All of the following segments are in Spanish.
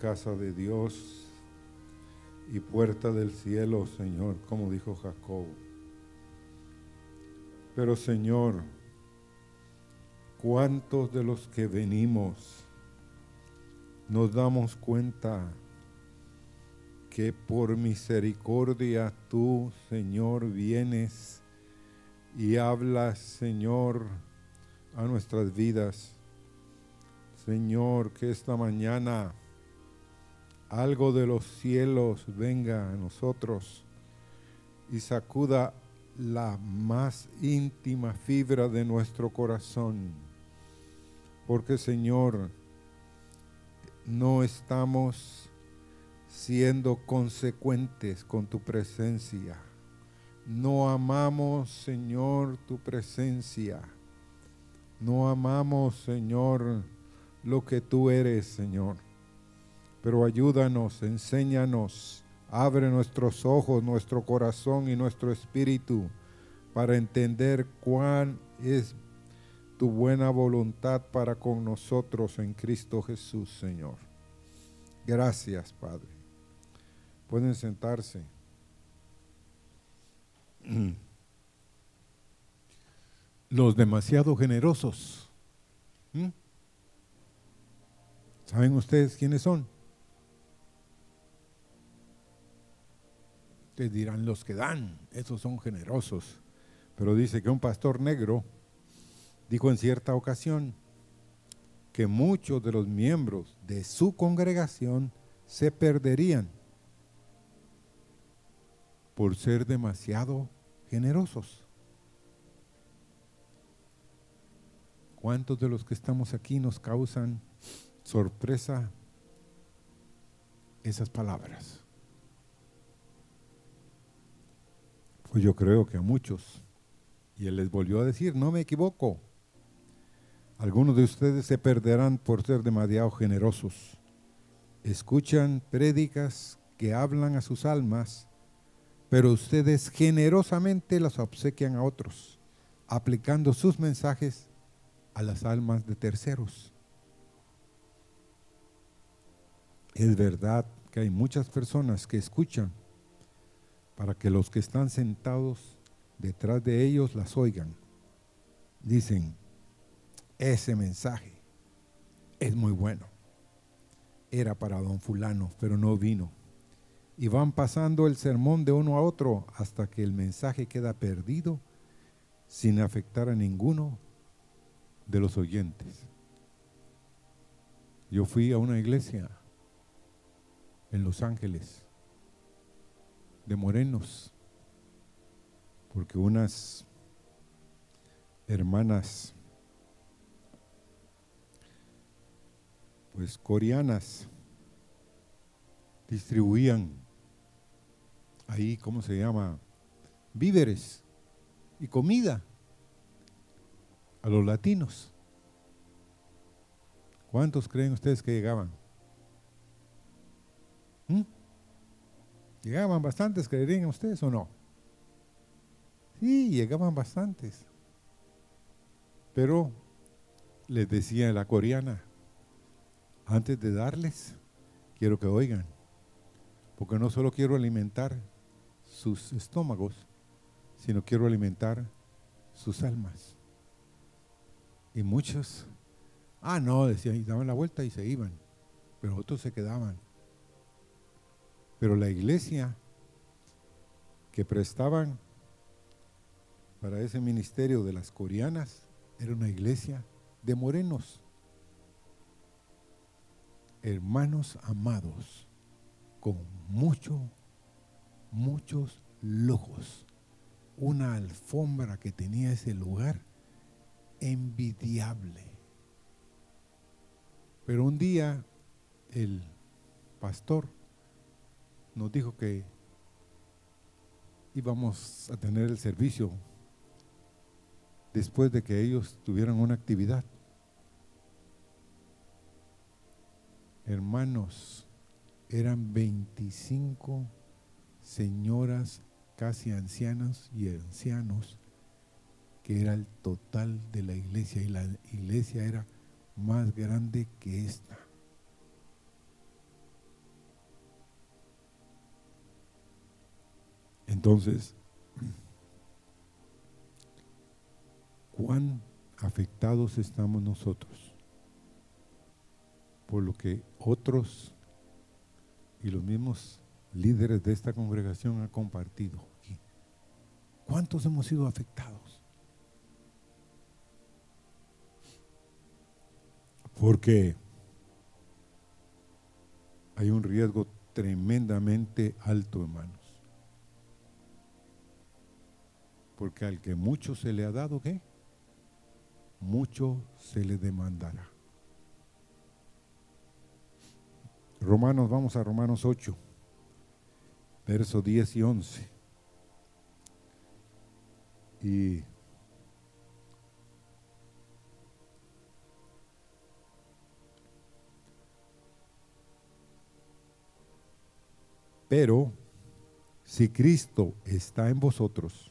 casa de Dios y puerta del cielo, Señor, como dijo Jacob. Pero Señor, ¿cuántos de los que venimos nos damos cuenta que por misericordia tú, Señor, vienes y hablas, Señor, a nuestras vidas? Señor, que esta mañana algo de los cielos venga a nosotros y sacuda la más íntima fibra de nuestro corazón. Porque Señor, no estamos siendo consecuentes con tu presencia. No amamos, Señor, tu presencia. No amamos, Señor, lo que tú eres, Señor. Pero ayúdanos, enséñanos, abre nuestros ojos, nuestro corazón y nuestro espíritu para entender cuán es tu buena voluntad para con nosotros en Cristo Jesús, Señor. Gracias, Padre. Pueden sentarse. Los demasiado generosos. ¿Mm? ¿Saben ustedes quiénes son? Dirán los que dan, esos son generosos. Pero dice que un pastor negro dijo en cierta ocasión que muchos de los miembros de su congregación se perderían por ser demasiado generosos. ¿Cuántos de los que estamos aquí nos causan sorpresa esas palabras. Pues yo creo que a muchos. Y él les volvió a decir, no me equivoco. Algunos de ustedes se perderán por ser demasiado generosos. Escuchan prédicas que hablan a sus almas, pero ustedes generosamente las obsequian a otros, aplicando sus mensajes a las almas de terceros. Es verdad que hay muchas personas que escuchan para que los que están sentados detrás de ellos las oigan. Dicen, ese mensaje es muy bueno. Era para don fulano, pero no vino. Y van pasando el sermón de uno a otro hasta que el mensaje queda perdido sin afectar a ninguno de los oyentes. Yo fui a una iglesia en Los Ángeles, de morenos, porque unas hermanas, pues coreanas, distribuían ahí, ¿cómo se llama? Víveres y comida a los latinos. ¿Cuántos creen ustedes que llegaban? ¿Mm? ¿Llegaban bastantes, creerían ustedes o no? Sí, llegaban bastantes. Pero les decía la coreana, antes de darles, quiero que oigan, porque no solo quiero alimentar sus estómagos, sino quiero alimentar sus almas. Y muchos, ah, no, decían, y daban la vuelta y se iban, pero otros se quedaban. Pero la iglesia que prestaban para ese ministerio de las coreanas era una iglesia de morenos, hermanos amados, con mucho, muchos lujos. Una alfombra que tenía ese lugar envidiable. Pero un día el pastor nos dijo que íbamos a tener el servicio después de que ellos tuvieran una actividad. Hermanos, eran 25 señoras casi ancianas y ancianos, que era el total de la iglesia, y la iglesia era más grande que esta. Entonces, ¿cuán afectados estamos nosotros por lo que otros y los mismos líderes de esta congregación han compartido aquí? ¿Cuántos hemos sido afectados? Porque hay un riesgo tremendamente alto, hermanos. Porque al que mucho se le ha dado, ¿qué? Mucho se le demandará. Romanos, vamos a Romanos 8, versos 10 y 11. Y Pero si Cristo está en vosotros,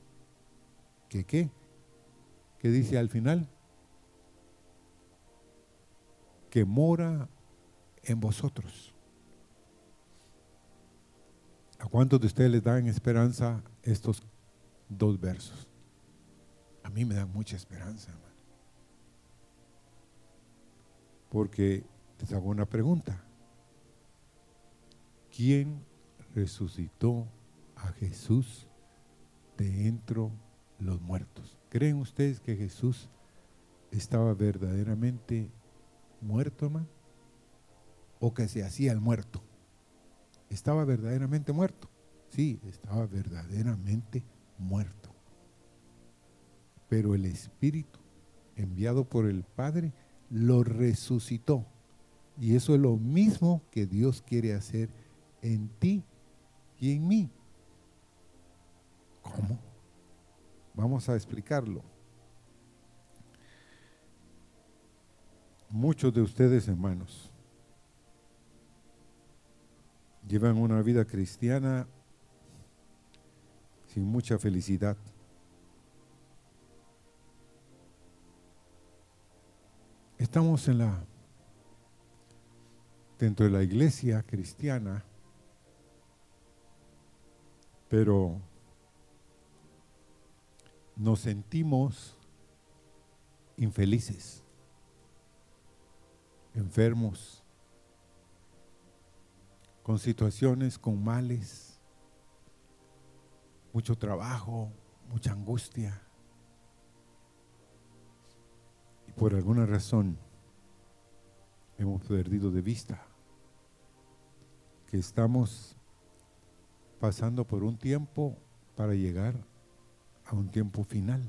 ¿Que qué? ¿Qué dice al final? Que mora en vosotros. ¿A cuántos de ustedes les dan esperanza estos dos versos? A mí me dan mucha esperanza, hermano. Porque les hago una pregunta. ¿Quién resucitó a Jesús de entre los muertos? ¿Creen ustedes que Jesús estaba verdaderamente muerto, hermano? ¿O que se hacía el muerto? ¿Estaba verdaderamente muerto? Sí, estaba verdaderamente muerto. Pero el Espíritu enviado por el Padre lo resucitó. Y eso es lo mismo que Dios quiere hacer en ti y en mí. ¿Cómo? Vamos a explicarlo. Muchos de ustedes, hermanos, llevan una vida cristiana sin mucha felicidad. Estamos en la dentro de la iglesia cristiana pero nos sentimos infelices, enfermos, con situaciones, con males, mucho trabajo, mucha angustia. Y por alguna razón hemos perdido de vista que estamos pasando por un tiempo para llegar a un tiempo final.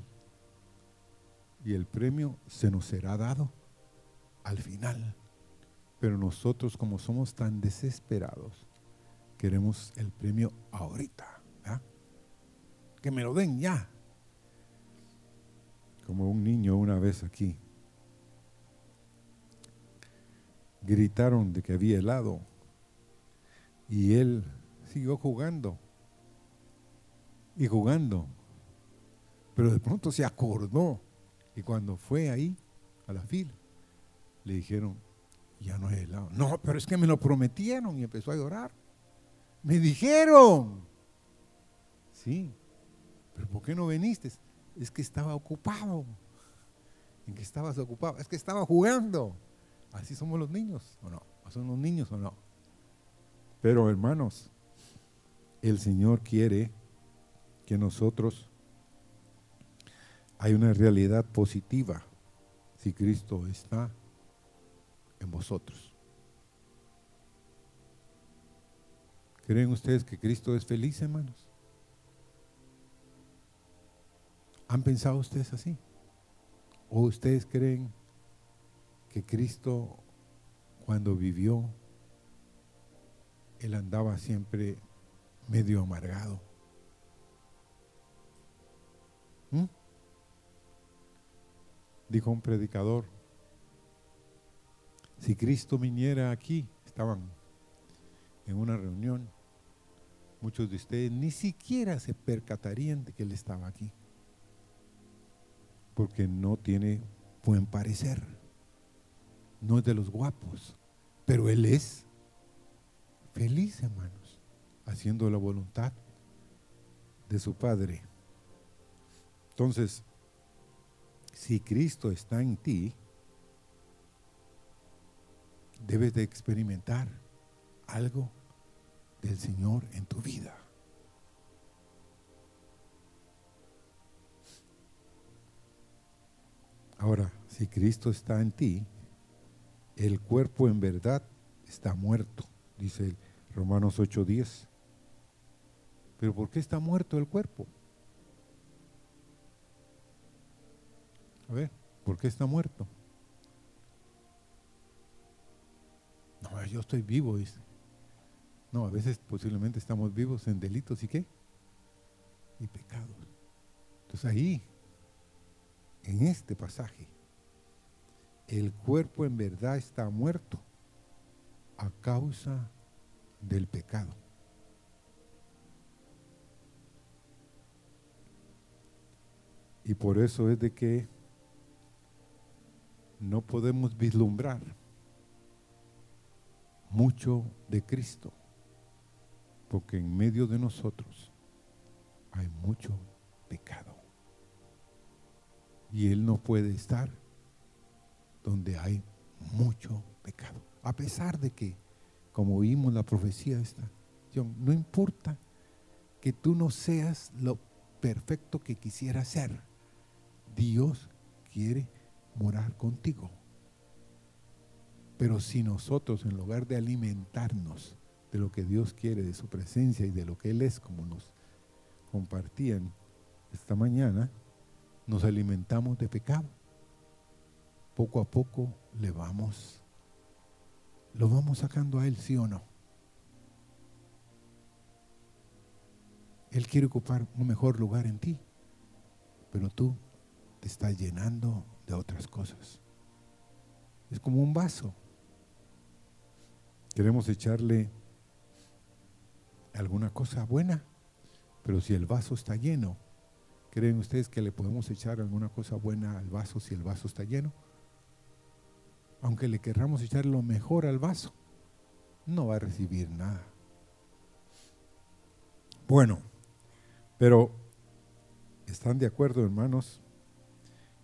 Y el premio se nos será dado al final. Pero nosotros como somos tan desesperados, queremos el premio ahorita. Que me lo den ya. Como un niño una vez aquí. Gritaron de que había helado. Y él siguió jugando y jugando. Pero de pronto se acordó y cuando fue ahí a la fila, le dijeron, ya no es helado. No, pero es que me lo prometieron y empezó a llorar. Me dijeron. Sí, pero ¿por qué no viniste? Es que estaba ocupado. ¿En que estabas ocupado? Es que estaba jugando. Así somos los niños, ¿o no? ¿Son los niños o no? Pero hermanos, el Señor quiere que nosotros hay una realidad positiva si Cristo está en vosotros. ¿Creen ustedes que Cristo es feliz, hermanos? ¿Han pensado ustedes así? ¿O ustedes creen que Cristo cuando vivió, Él andaba siempre medio amargado. Dijo un predicador, si Cristo viniera aquí, estaban en una reunión, muchos de ustedes ni siquiera se percatarían de que Él estaba aquí, porque no tiene buen parecer, no es de los guapos, pero Él es feliz, hermanos, haciendo la voluntad de su Padre. Entonces, si Cristo está en ti, debes de experimentar algo del Señor en tu vida. Ahora, si Cristo está en ti, el cuerpo en verdad está muerto, dice Romanos 8:10. Pero ¿por qué está muerto el cuerpo? A ver, ¿por qué está muerto? No, yo estoy vivo, dice. No, a veces posiblemente estamos vivos en delitos y qué? Y pecados. Entonces ahí, en este pasaje, el cuerpo en verdad está muerto a causa del pecado. Y por eso es de que no podemos vislumbrar mucho de Cristo, porque en medio de nosotros hay mucho pecado. Y Él no puede estar donde hay mucho pecado. A pesar de que, como vimos la profecía esta, no importa que tú no seas lo perfecto que quisieras ser, Dios quiere morar contigo. Pero si nosotros, en lugar de alimentarnos de lo que Dios quiere, de su presencia y de lo que Él es, como nos compartían esta mañana, nos alimentamos de pecado. Poco a poco le vamos, lo vamos sacando a Él, sí o no. Él quiere ocupar un mejor lugar en ti, pero tú te estás llenando de otras cosas. Es como un vaso. Queremos echarle alguna cosa buena, pero si el vaso está lleno, ¿creen ustedes que le podemos echar alguna cosa buena al vaso si el vaso está lleno? Aunque le querramos echar lo mejor al vaso, no va a recibir nada. Bueno, pero ¿están de acuerdo, hermanos,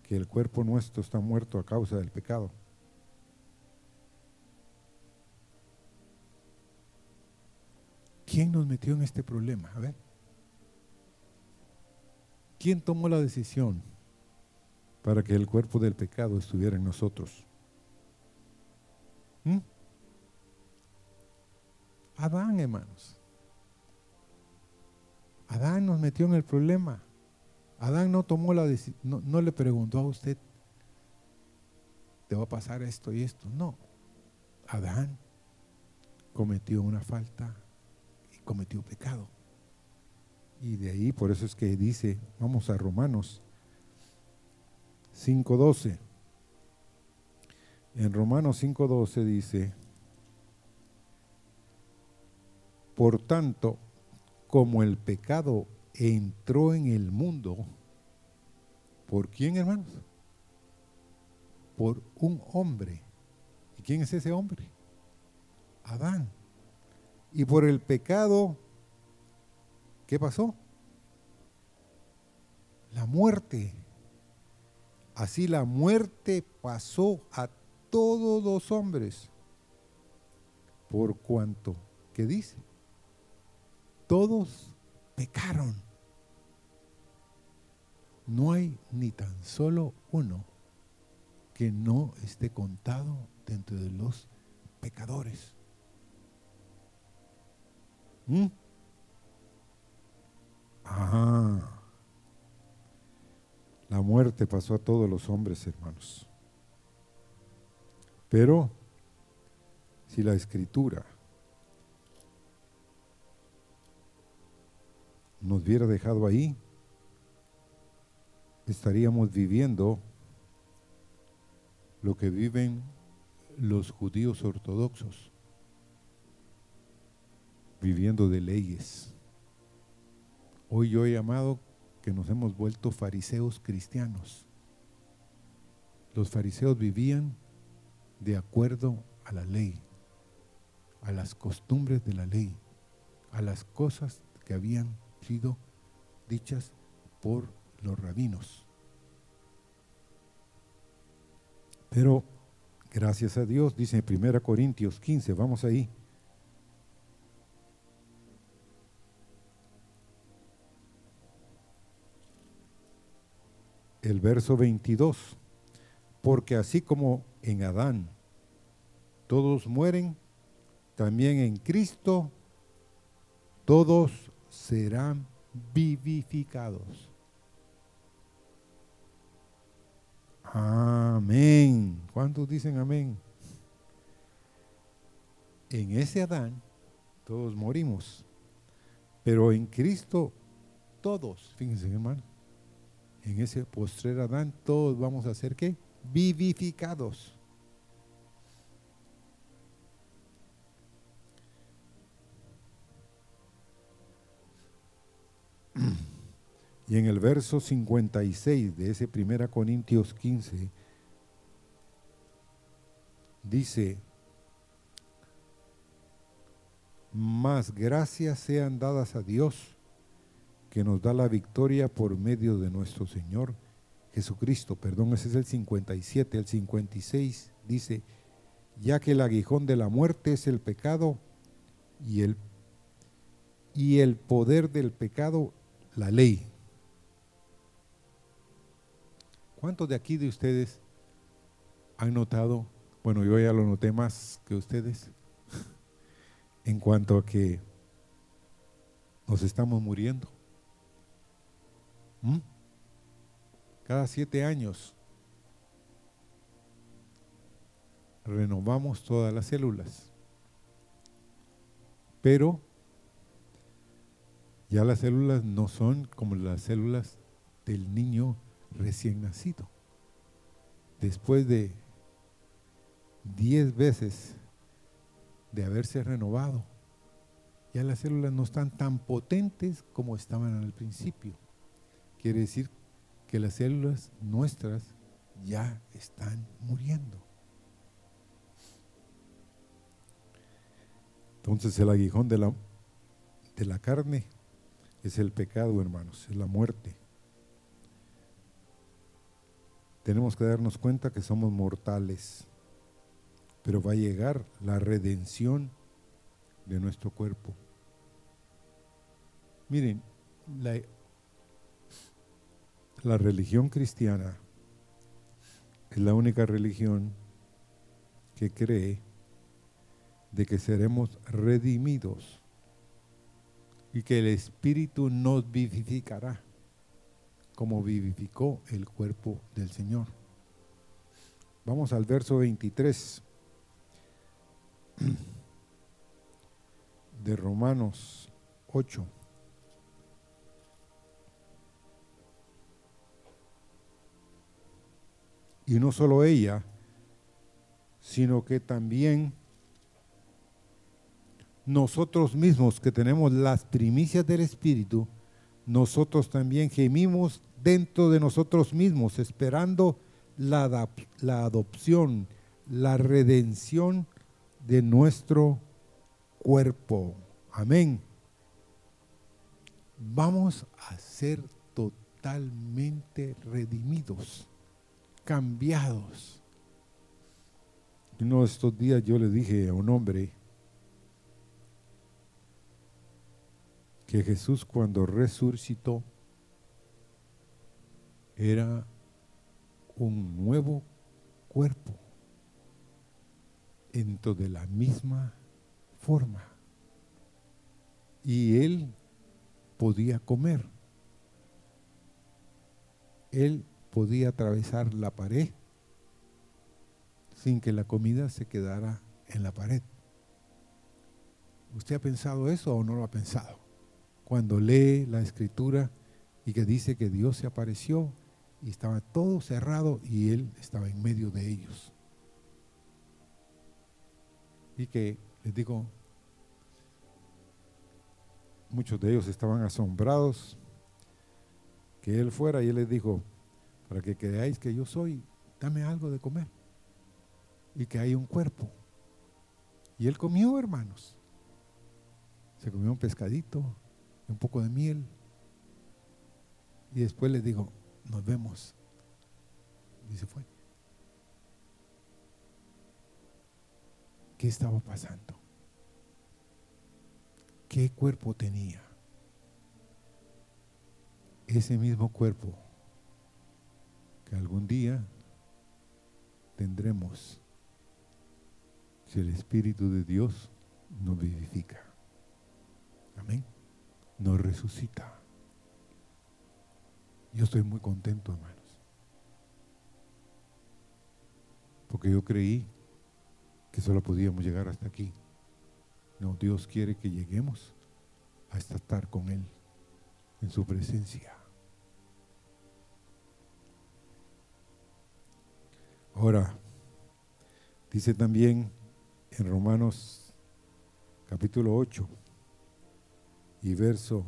que el cuerpo nuestro está muerto a causa del pecado? ¿Quién nos metió en este problema? A ver. ¿Quién tomó la decisión para que el cuerpo del pecado estuviera en nosotros? ¿Mm? Adán, hermanos. Adán nos metió en el problema. Adán no tomó la decisión, no, no le preguntó a usted, te va a pasar esto y esto. No. Adán cometió una falta cometió pecado. Y de ahí, por eso es que dice, vamos a Romanos 5.12. En Romanos 5.12 dice, por tanto, como el pecado entró en el mundo, ¿por quién hermanos? Por un hombre. ¿Y quién es ese hombre? Adán. Y por el pecado, ¿qué pasó? La muerte. Así la muerte pasó a todos los hombres. Por cuanto, ¿qué dice? Todos pecaron. No hay ni tan solo uno que no esté contado dentro de los pecadores. ¿Mm? La muerte pasó a todos los hombres, hermanos. Pero si la escritura nos hubiera dejado ahí, estaríamos viviendo lo que viven los judíos ortodoxos, viviendo de leyes. Hoy yo he llamado que nos hemos vuelto fariseos cristianos. Los fariseos vivían de acuerdo a la ley, a las costumbres de la ley, a las cosas que habían sido dichas por los rabinos. Pero gracias a Dios, dice 1 Corintios 15, vamos ahí. El verso 22, porque así como en Adán todos mueren, también en Cristo todos serán vivificados. Amén. ¿Cuántos dicen amén? En ese Adán todos morimos, pero en Cristo todos, fíjense hermano, en ese postrer Adán todos vamos a ser qué? Vivificados. Y en el verso 56 de ese 1 Corintios 15 dice, más gracias sean dadas a Dios que nos da la victoria por medio de nuestro Señor Jesucristo. Perdón, ese es el 57. El 56 dice, ya que el aguijón de la muerte es el pecado y el, y el poder del pecado, la ley. ¿Cuántos de aquí de ustedes han notado, bueno, yo ya lo noté más que ustedes, en cuanto a que nos estamos muriendo? ¿Mm? Cada siete años renovamos todas las células, pero ya las células no son como las células del niño recién nacido. Después de diez veces de haberse renovado, ya las células no están tan potentes como estaban al principio. Quiere decir que las células nuestras ya están muriendo. Entonces el aguijón de la, de la carne es el pecado, hermanos, es la muerte tenemos que darnos cuenta que somos mortales, pero va a llegar la redención de nuestro cuerpo. Miren, la, la religión cristiana es la única religión que cree de que seremos redimidos y que el Espíritu nos vivificará como vivificó el cuerpo del Señor. Vamos al verso 23 de Romanos 8. Y no solo ella, sino que también nosotros mismos que tenemos las primicias del Espíritu, nosotros también gemimos dentro de nosotros mismos, esperando la, la adopción, la redención de nuestro cuerpo. Amén. Vamos a ser totalmente redimidos, cambiados. Uno de estos días yo le dije a un hombre que Jesús cuando resucitó, era un nuevo cuerpo dentro de la misma forma. Y él podía comer. Él podía atravesar la pared sin que la comida se quedara en la pared. ¿Usted ha pensado eso o no lo ha pensado? cuando lee la escritura y que dice que Dios se apareció y estaba todo cerrado y Él estaba en medio de ellos. Y que, les digo, muchos de ellos estaban asombrados que Él fuera y Él les dijo, para que creáis que yo soy, dame algo de comer y que hay un cuerpo. Y Él comió, hermanos. Se comió un pescadito, un poco de miel. Y después les dijo, nos vemos. Y se fue. ¿Qué estaba pasando? ¿Qué cuerpo tenía? Ese mismo cuerpo que algún día tendremos si el Espíritu de Dios nos vivifica. Amén. Nos resucita. Yo estoy muy contento, hermanos. Porque yo creí que solo podíamos llegar hasta aquí. No, Dios quiere que lleguemos hasta estar con Él en su presencia. Ahora, dice también en Romanos capítulo 8 y verso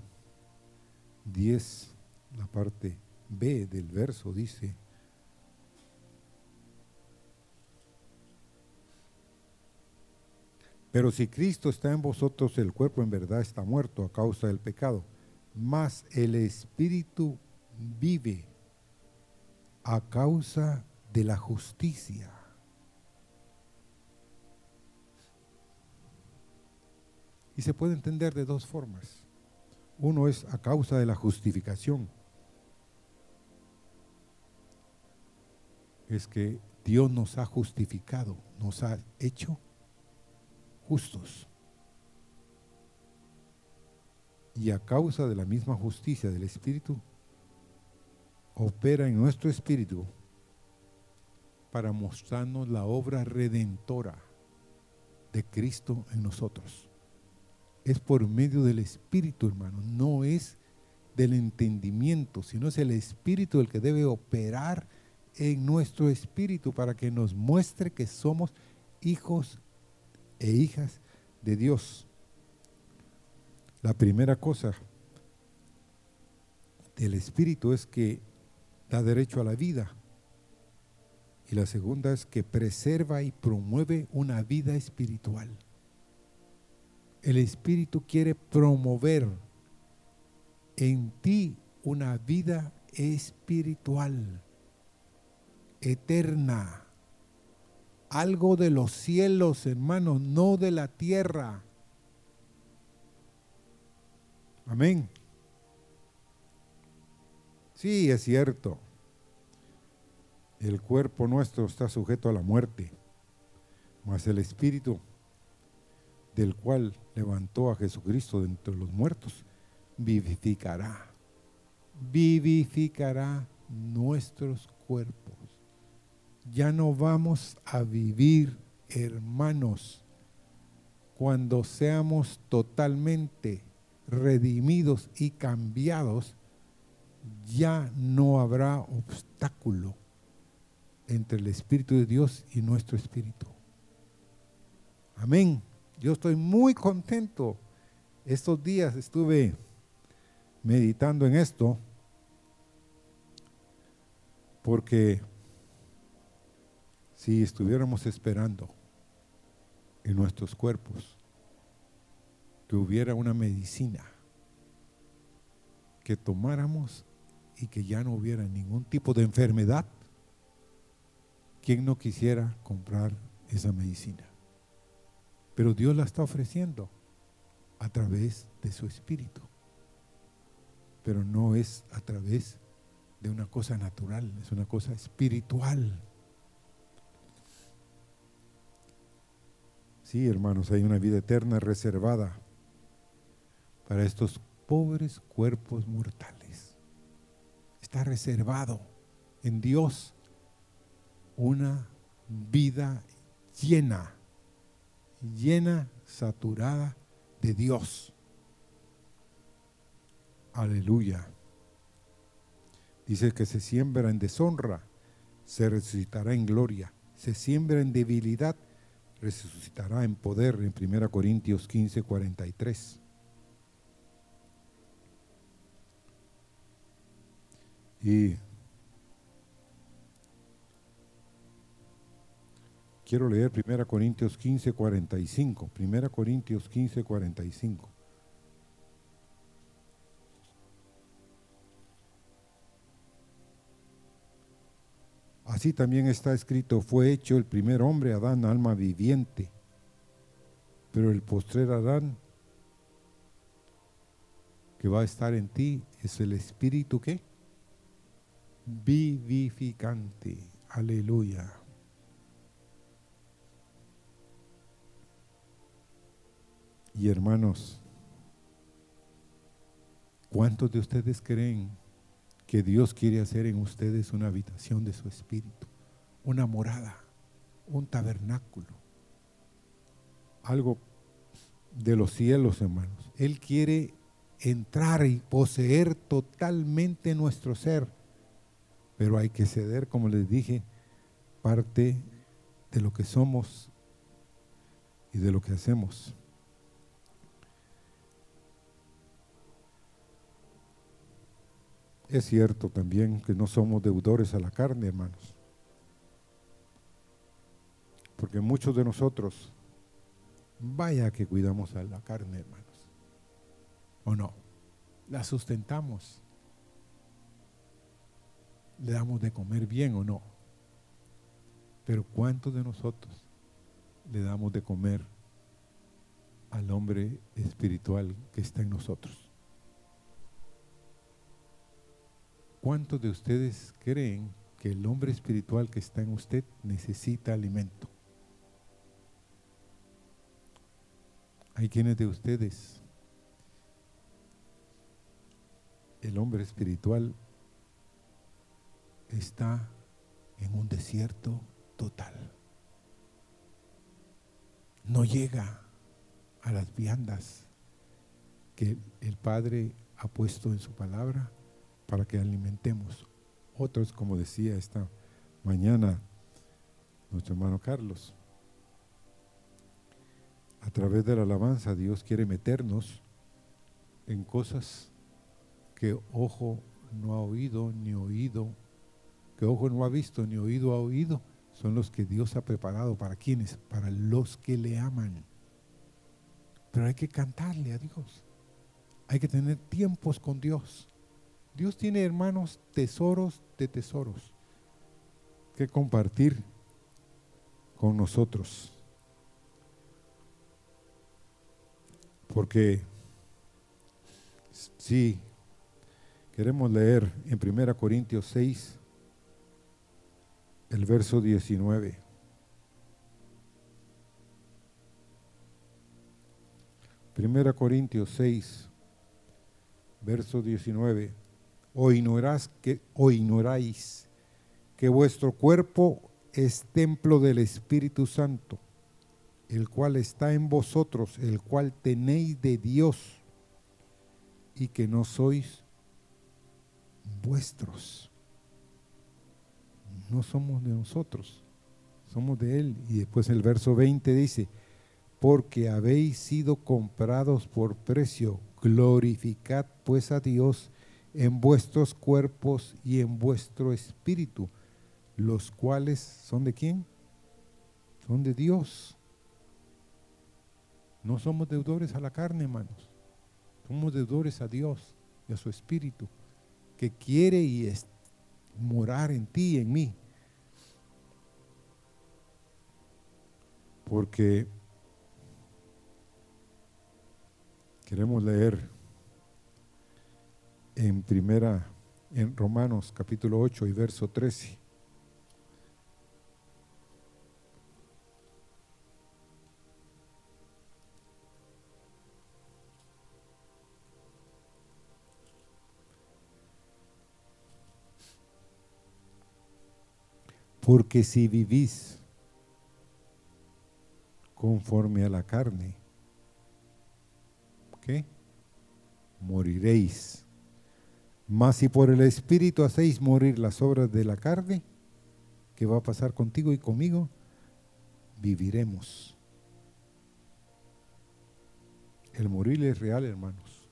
10, la parte B del verso dice, Pero si Cristo está en vosotros, el cuerpo en verdad está muerto a causa del pecado, mas el Espíritu vive a causa de la justicia. Y se puede entender de dos formas. Uno es a causa de la justificación. Es que Dios nos ha justificado, nos ha hecho justos. Y a causa de la misma justicia del Espíritu, opera en nuestro espíritu para mostrarnos la obra redentora de Cristo en nosotros es por medio del Espíritu, hermano. No es del entendimiento, sino es el Espíritu el que debe operar en nuestro espíritu para que nos muestre que somos hijos e hijas de Dios. La primera cosa del Espíritu es que da derecho a la vida. Y la segunda es que preserva y promueve una vida espiritual el Espíritu quiere promover en ti una vida espiritual, eterna, algo de los cielos, hermanos, no de la tierra. Amén. Sí, es cierto. El cuerpo nuestro está sujeto a la muerte, mas el espíritu del cual levantó a Jesucristo de entre los muertos, vivificará, vivificará nuestros cuerpos. Ya no vamos a vivir, hermanos, cuando seamos totalmente redimidos y cambiados, ya no habrá obstáculo entre el Espíritu de Dios y nuestro Espíritu. Amén. Yo estoy muy contento. Estos días estuve meditando en esto porque si estuviéramos esperando en nuestros cuerpos que hubiera una medicina que tomáramos y que ya no hubiera ningún tipo de enfermedad, ¿quién no quisiera comprar esa medicina? Pero Dios la está ofreciendo a través de su espíritu. Pero no es a través de una cosa natural, es una cosa espiritual. Sí, hermanos, hay una vida eterna reservada para estos pobres cuerpos mortales. Está reservado en Dios una vida llena llena, saturada de Dios. Aleluya. Dice que se siembra en deshonra, se resucitará en gloria. Se siembra en debilidad, resucitará en poder en 1 Corintios 15, 43. Y quiero leer 1 Corintios 15, 45. 1 Corintios 15, 45. Así también está escrito, fue hecho el primer hombre, Adán, alma viviente, pero el postrer Adán que va a estar en ti es el espíritu que vivificante. Aleluya. Y hermanos, ¿cuántos de ustedes creen que Dios quiere hacer en ustedes una habitación de su espíritu, una morada, un tabernáculo, algo de los cielos, hermanos. Él quiere entrar y poseer totalmente nuestro ser, pero hay que ceder, como les dije, parte de lo que somos y de lo que hacemos. Es cierto también que no somos deudores a la carne, hermanos. Porque muchos de nosotros, vaya que cuidamos a la carne, hermanos. ¿O no? La sustentamos. Le damos de comer bien o no. Pero ¿cuántos de nosotros le damos de comer al hombre espiritual que está en nosotros? ¿Cuántos de ustedes creen que el hombre espiritual que está en usted necesita alimento? Hay quienes de ustedes, el hombre espiritual está en un desierto total. No llega a las viandas que el Padre ha puesto en su palabra para que alimentemos. Otros, como decía esta mañana nuestro hermano Carlos, a través de la alabanza Dios quiere meternos en cosas que ojo no ha oído ni oído, que ojo no ha visto ni oído ha oído, son los que Dios ha preparado para quienes, para los que le aman. Pero hay que cantarle a Dios. Hay que tener tiempos con Dios. Dios tiene, hermanos, tesoros de tesoros que compartir con nosotros. Porque si queremos leer en 1 Corintios 6, el verso 19. Primera Corintios 6, verso 19 o ignoráis que, que vuestro cuerpo es templo del Espíritu Santo, el cual está en vosotros, el cual tenéis de Dios, y que no sois vuestros. No somos de nosotros, somos de Él. Y después el verso 20 dice, porque habéis sido comprados por precio, glorificad pues a Dios en vuestros cuerpos y en vuestro espíritu, los cuales son de quién? Son de Dios. No somos deudores a la carne, hermanos. Somos deudores a Dios y a su espíritu, que quiere y morar en ti y en mí. Porque queremos leer en primera, en Romanos capítulo 8 y verso 13. Porque si vivís conforme a la carne, ¿qué? Moriréis Mas si por el Espíritu hacéis morir las obras de la carne, ¿qué va a pasar contigo y conmigo? Viviremos. El morir es real, hermanos.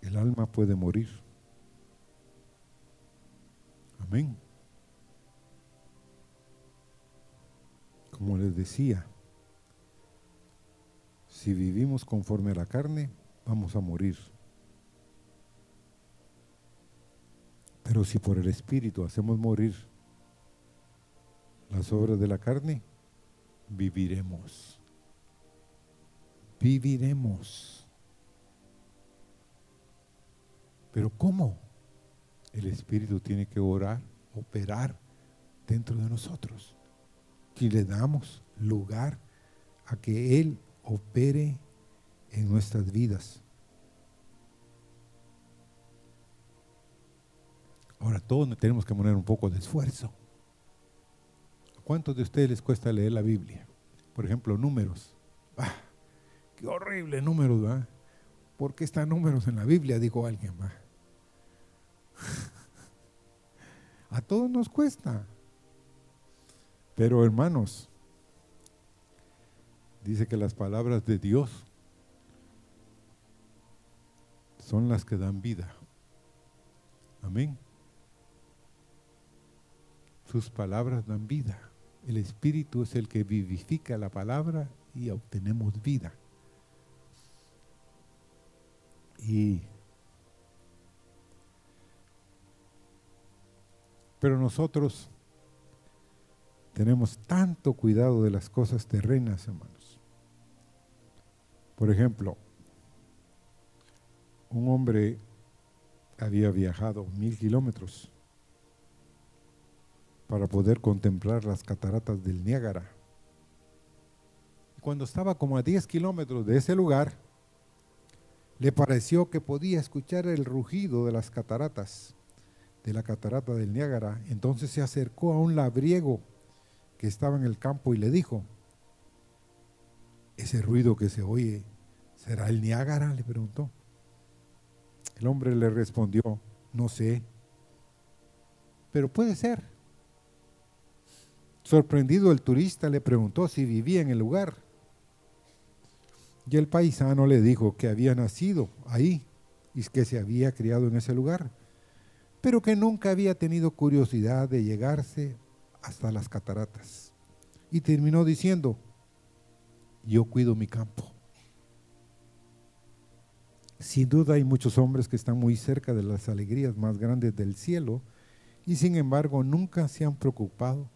El alma puede morir. Amén. Como les decía, si vivimos conforme a la carne, vamos a morir. Pero si por el Espíritu hacemos morir las obras de la carne, viviremos. Viviremos. Pero ¿cómo? El Espíritu tiene que orar, operar dentro de nosotros. Y le damos lugar a que Él opere en nuestras vidas. Ahora todos tenemos que poner un poco de esfuerzo. ¿Cuántos de ustedes les cuesta leer la Biblia? Por ejemplo, números. Ah, qué horrible números, ¿verdad? ¿Por qué están números en la Biblia? Dijo alguien. ¿va? A todos nos cuesta. Pero hermanos, dice que las palabras de Dios son las que dan vida. Amén. Sus palabras dan vida. El Espíritu es el que vivifica la palabra y obtenemos vida. Y pero nosotros tenemos tanto cuidado de las cosas terrenas, hermanos. Por ejemplo, un hombre había viajado mil kilómetros para poder contemplar las cataratas del Niágara. Cuando estaba como a 10 kilómetros de ese lugar, le pareció que podía escuchar el rugido de las cataratas, de la catarata del Niágara. Entonces se acercó a un labriego que estaba en el campo y le dijo, ese ruido que se oye, ¿será el Niágara? Le preguntó. El hombre le respondió, no sé, pero puede ser. Sorprendido el turista le preguntó si vivía en el lugar. Y el paisano le dijo que había nacido ahí y que se había criado en ese lugar, pero que nunca había tenido curiosidad de llegarse hasta las cataratas. Y terminó diciendo, yo cuido mi campo. Sin duda hay muchos hombres que están muy cerca de las alegrías más grandes del cielo y sin embargo nunca se han preocupado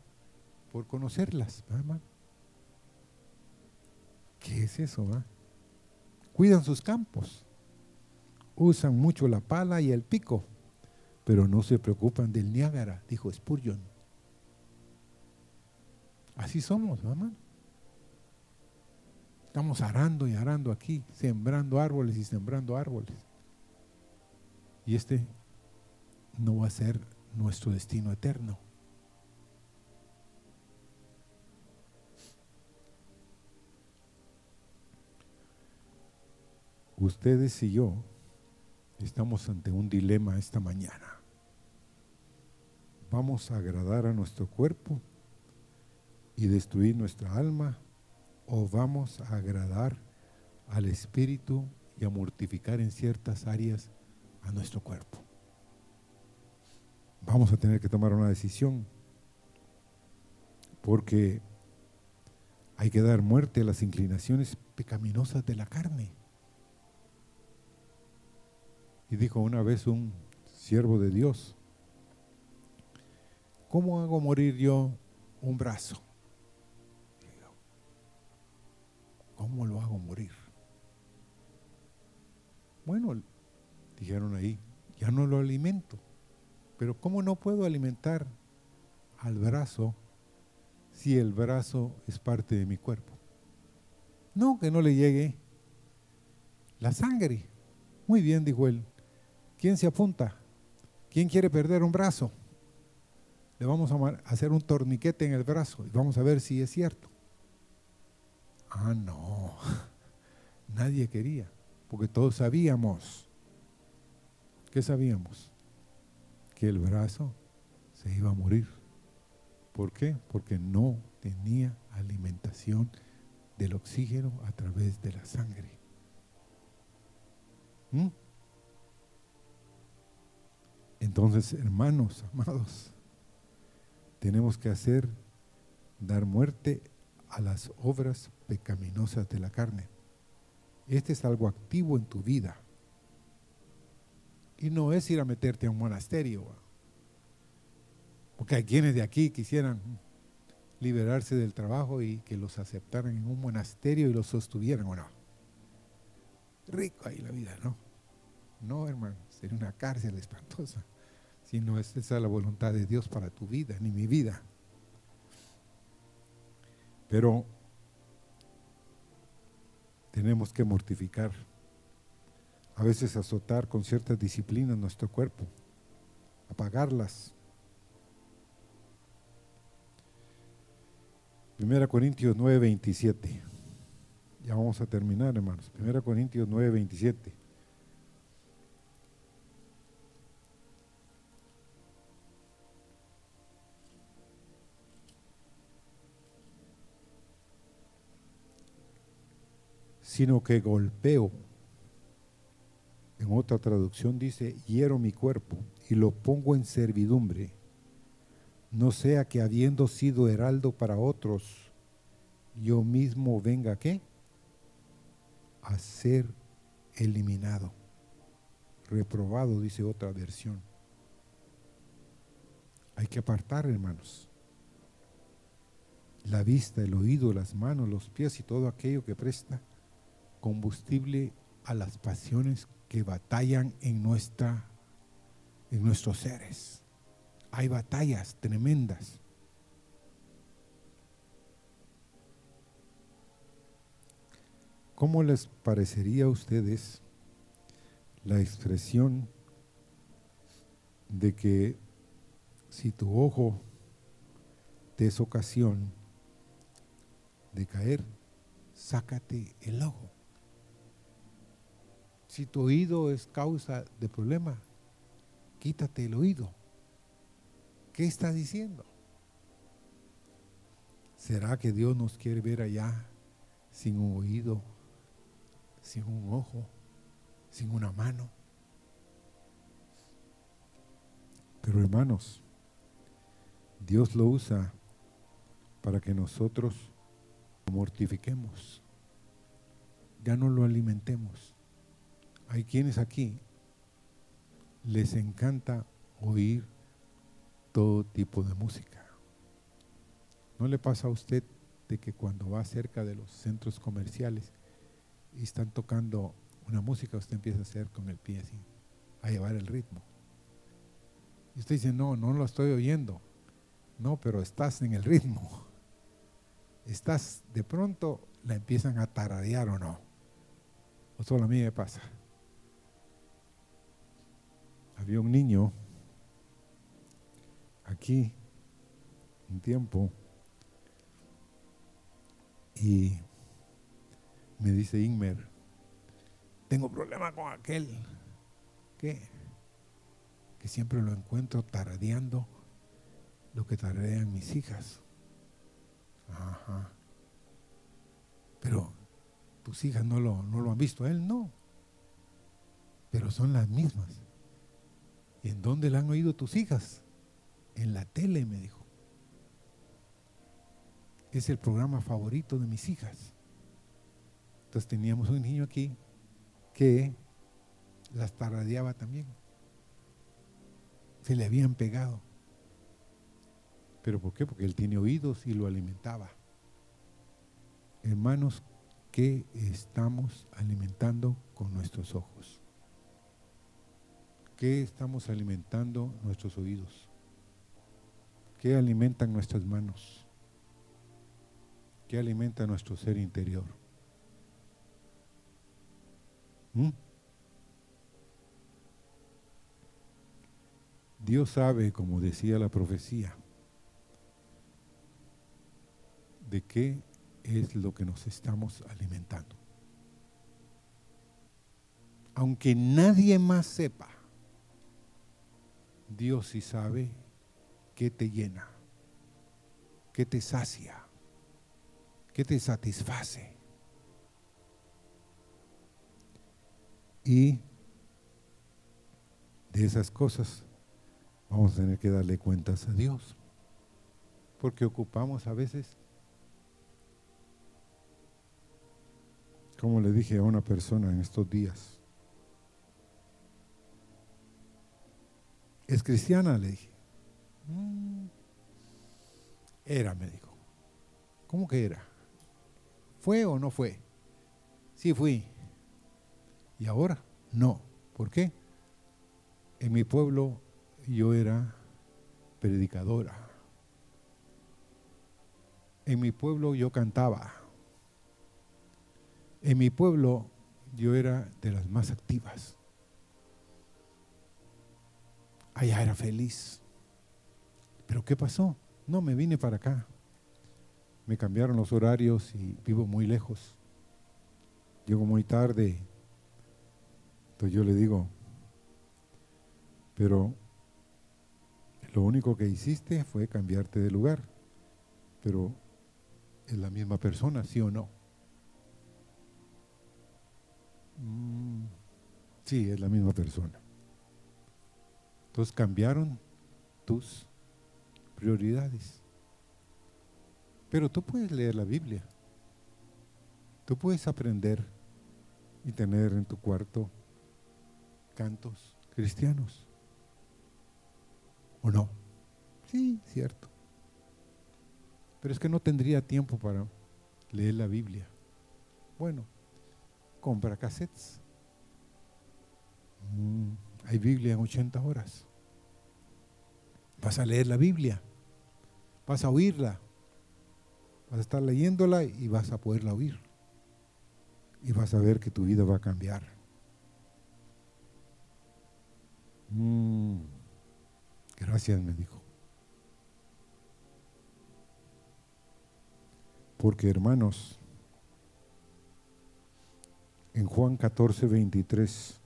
por conocerlas. ¿Qué es eso? Cuidan sus campos, usan mucho la pala y el pico, pero no se preocupan del Niágara, dijo Spurgeon. Así somos, hermano. Estamos arando y arando aquí, sembrando árboles y sembrando árboles. Y este no va a ser nuestro destino eterno. ustedes y yo estamos ante un dilema esta mañana. ¿Vamos a agradar a nuestro cuerpo y destruir nuestra alma o vamos a agradar al espíritu y a mortificar en ciertas áreas a nuestro cuerpo? Vamos a tener que tomar una decisión porque hay que dar muerte a las inclinaciones pecaminosas de la carne. Y dijo una vez un siervo de Dios, ¿cómo hago morir yo un brazo? ¿Cómo lo hago morir? Bueno, dijeron ahí, ya no lo alimento, pero ¿cómo no puedo alimentar al brazo si el brazo es parte de mi cuerpo? No, que no le llegue la sangre. Muy bien, dijo él, ¿Quién se apunta? ¿Quién quiere perder un brazo? Le vamos a hacer un torniquete en el brazo y vamos a ver si es cierto. Ah, no. Nadie quería, porque todos sabíamos. ¿Qué sabíamos? Que el brazo se iba a morir. ¿Por qué? Porque no tenía alimentación del oxígeno a través de la sangre. ¿Mm? Entonces, hermanos, amados, tenemos que hacer, dar muerte a las obras pecaminosas de la carne. Este es algo activo en tu vida. Y no es ir a meterte a un monasterio. Porque hay quienes de aquí quisieran liberarse del trabajo y que los aceptaran en un monasterio y los sostuvieran o no. Rico ahí la vida, ¿no? No, hermano, sería una cárcel espantosa. Si no es esa la voluntad de Dios para tu vida, ni mi vida. Pero tenemos que mortificar, a veces azotar con ciertas disciplinas nuestro cuerpo, apagarlas. Primera Corintios 9, 27. Ya vamos a terminar, hermanos. Primera Corintios 9, 27. Sino que golpeo. En otra traducción dice, hiero mi cuerpo y lo pongo en servidumbre, no sea que habiendo sido heraldo para otros, yo mismo venga qué? A ser eliminado, reprobado, dice otra versión. Hay que apartar, hermanos, la vista, el oído, las manos, los pies y todo aquello que presta combustible a las pasiones que batallan en, nuestra, en nuestros seres. Hay batallas tremendas. ¿Cómo les parecería a ustedes la expresión de que si tu ojo te es ocasión de caer, sácate el ojo? Si tu oído es causa de problema, quítate el oído. ¿Qué está diciendo? ¿Será que Dios nos quiere ver allá sin un oído, sin un ojo, sin una mano? Pero hermanos, Dios lo usa para que nosotros lo mortifiquemos, ya no lo alimentemos. Hay quienes aquí les encanta oír todo tipo de música. ¿No le pasa a usted de que cuando va cerca de los centros comerciales y están tocando una música, usted empieza a hacer con el pie así, a llevar el ritmo? Y usted dice, no, no lo estoy oyendo. No, pero estás en el ritmo. Estás, de pronto la empiezan a tararear o no. O solo a mí me pasa había un niño aquí un tiempo y me dice Inmer, tengo problema con aquel que, que siempre lo encuentro taradeando lo que tararean mis hijas. Ajá. Pero tus hijas no lo, no lo han visto, él no. Pero son las mismas. ¿En dónde la han oído tus hijas? En la tele, me dijo. Es el programa favorito de mis hijas. Entonces teníamos un niño aquí que las taradeaba también. Se le habían pegado. ¿Pero por qué? Porque él tiene oídos y lo alimentaba. Hermanos, ¿qué estamos alimentando con nuestros ojos? ¿Qué estamos alimentando nuestros oídos? ¿Qué alimentan nuestras manos? ¿Qué alimenta nuestro ser interior? ¿Mm? Dios sabe, como decía la profecía, de qué es lo que nos estamos alimentando. aunque nadie más sepa, Dios sí sabe qué te llena, qué te sacia, qué te satisface. Y de esas cosas vamos a tener que darle cuentas a Dios. Porque ocupamos a veces, como le dije a una persona en estos días, ¿es cristiana? Le dije. Mm, era, me dijo. ¿Cómo que era? ¿Fue o no fue? Sí fui. ¿Y ahora? No. ¿Por qué? En mi pueblo yo era predicadora. En mi pueblo yo cantaba. En mi pueblo yo era de las más activas. Allá era feliz. Pero ¿qué pasó? No, me vine para acá. Me cambiaron los horarios y vivo muy lejos. Llego muy tarde. Entonces yo le digo, pero lo único que hiciste fue cambiarte de lugar. Pero es la misma persona, ¿sí o no? Mm, sí, es la misma persona. Entonces cambiaron tus prioridades. Pero tú puedes leer la Biblia. Tú puedes aprender y tener en tu cuarto cantos cristianos. ¿O no? Sí, cierto. Pero es que no tendría tiempo para leer la Biblia. Bueno, compra cassettes. Mm, hay Biblia en 80 horas. Vas a leer la Biblia. Vas a oírla. Vas a estar leyéndola y vas a poderla oír. Y vas a ver que tu vida va a cambiar. Mm, gracias, me dijo. Porque hermanos, en Juan 14, 23,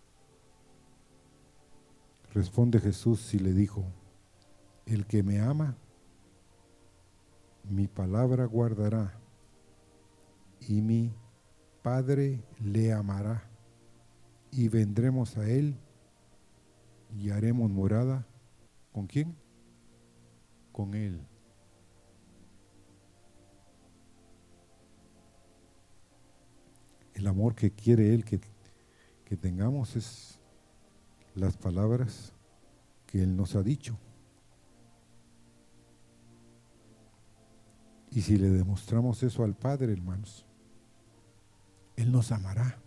responde Jesús y le dijo, el que me ama, mi palabra guardará y mi Padre le amará y vendremos a él y haremos morada. ¿Con quién? Con él. el amor que quiere Él que, que tengamos es las palabras que Él nos ha dicho. Y si le demostramos eso al Padre, hermanos, Él nos amará.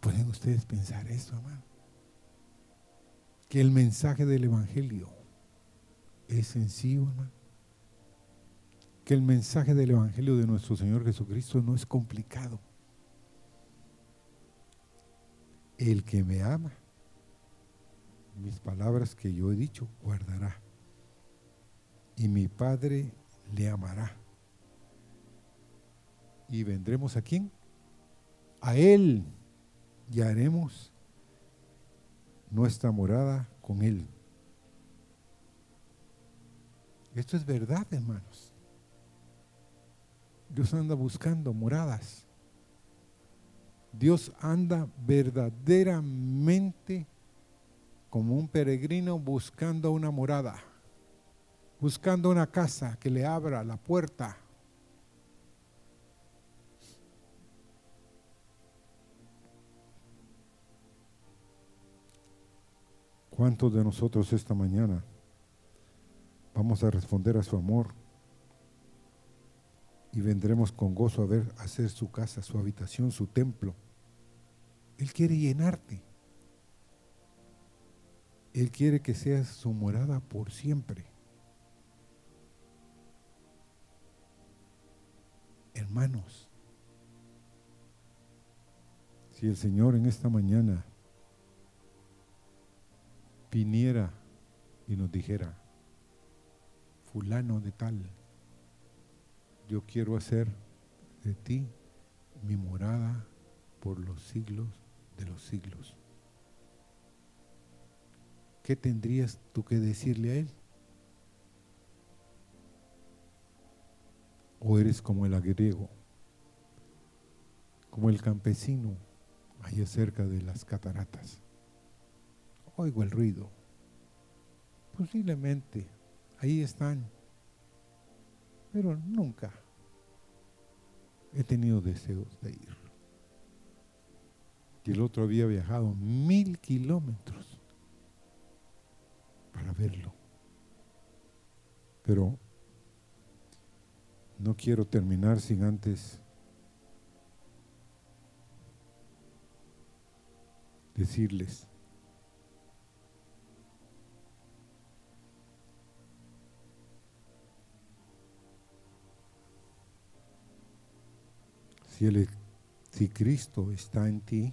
¿Pueden ustedes pensar eso, hermano? Que el mensaje del Evangelio es sencillo, hermano que el mensaje del Evangelio de nuestro Señor Jesucristo no es complicado. El que me ama, mis palabras que yo he dicho, guardará. Y mi Padre le amará. ¿Y vendremos a quién? A Él. Y haremos nuestra morada con Él. Esto es verdad, hermanos. Dios anda buscando moradas. Dios anda verdaderamente como un peregrino buscando una morada, buscando una casa que le abra la puerta. ¿Cuántos de nosotros esta mañana vamos a responder a su amor? y vendremos con gozo a ver hacer su casa, su habitación, su templo. Él quiere llenarte. Él quiere que seas su morada por siempre. Hermanos, si el Señor en esta mañana viniera y nos dijera, fulano de tal, yo quiero hacer de ti mi morada por los siglos de los siglos. ¿Qué tendrías tú que decirle a Él? ¿O eres como el agriego, como el campesino allá cerca de las cataratas? Oigo el ruido. Posiblemente ahí están, pero nunca he tenido deseos de ir. Y el otro había viajado mil kilómetros Pero no quiero terminar sin antes decirles si, el, si Cristo está en ti,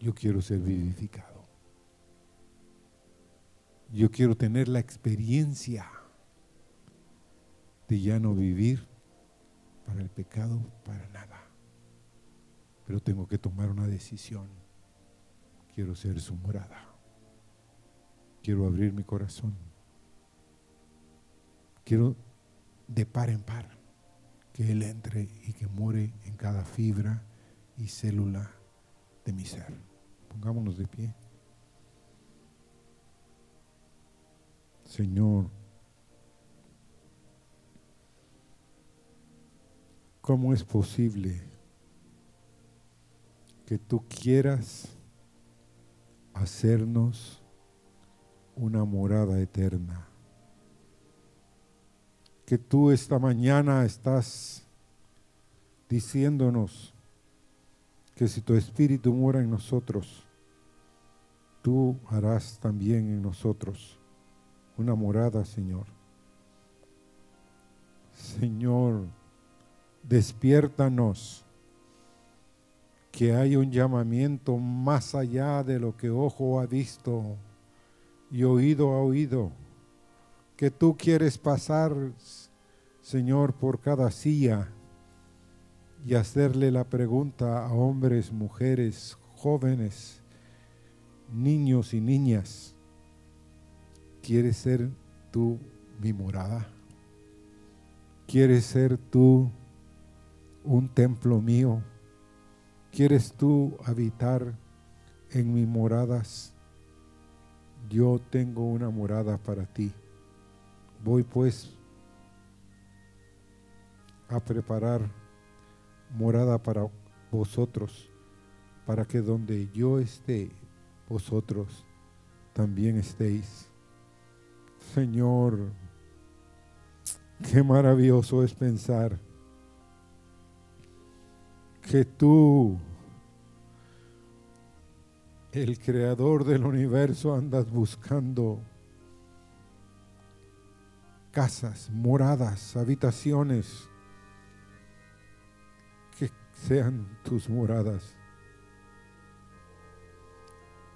Yo quiero ser vivificado. Yo quiero tener la experiencia de ya no vivir para el pecado, para nada. Pero tengo que tomar una decisión. Quiero ser su morada. Quiero abrir mi corazón. Quiero de par en par que Él entre y que muere en cada fibra y célula de mi ser. Pongámonos de pie. Señor, ¿cómo es posible que tú quieras hacernos una morada eterna? Que tú esta mañana estás diciéndonos que si tu espíritu mora en nosotros, tú harás también en nosotros una morada, Señor. Señor, despiértanos que hay un llamamiento más allá de lo que ojo ha visto y oído ha oído, que tú quieres pasar, Señor, por cada silla y hacerle la pregunta a hombres, mujeres, jóvenes, niños y niñas, ¿quieres ser tú mi morada? ¿Quieres ser tú un templo mío? ¿Quieres tú habitar en mis moradas? Yo tengo una morada para ti. Voy pues a preparar morada para vosotros, para que donde yo esté, vosotros también estéis. Señor, qué maravilloso es pensar que tú, el creador del universo, andas buscando casas, moradas, habitaciones sean tus moradas.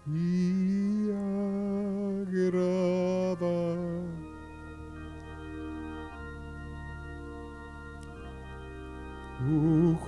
Y agrada tu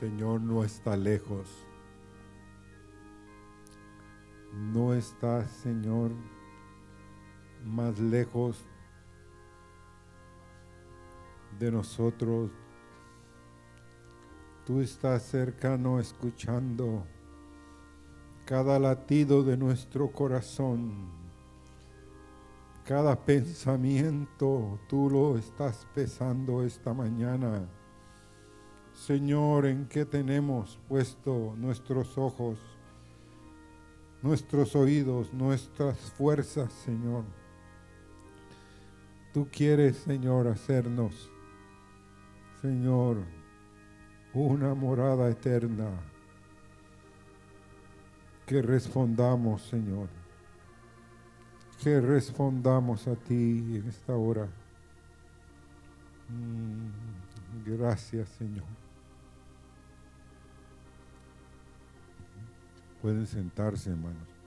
Señor no está lejos. No está, Señor, más lejos de nosotros. Tú estás cercano escuchando cada latido de nuestro corazón, cada pensamiento, tú lo estás pesando esta mañana. Señor, en qué tenemos puesto nuestros ojos, nuestros oídos, nuestras fuerzas, Señor. Tú quieres, Señor, hacernos, Señor, una morada eterna. Que respondamos, Señor. Que respondamos a ti en esta hora. Mm, Gracias, Señor. Pueden sentarse, hermanos.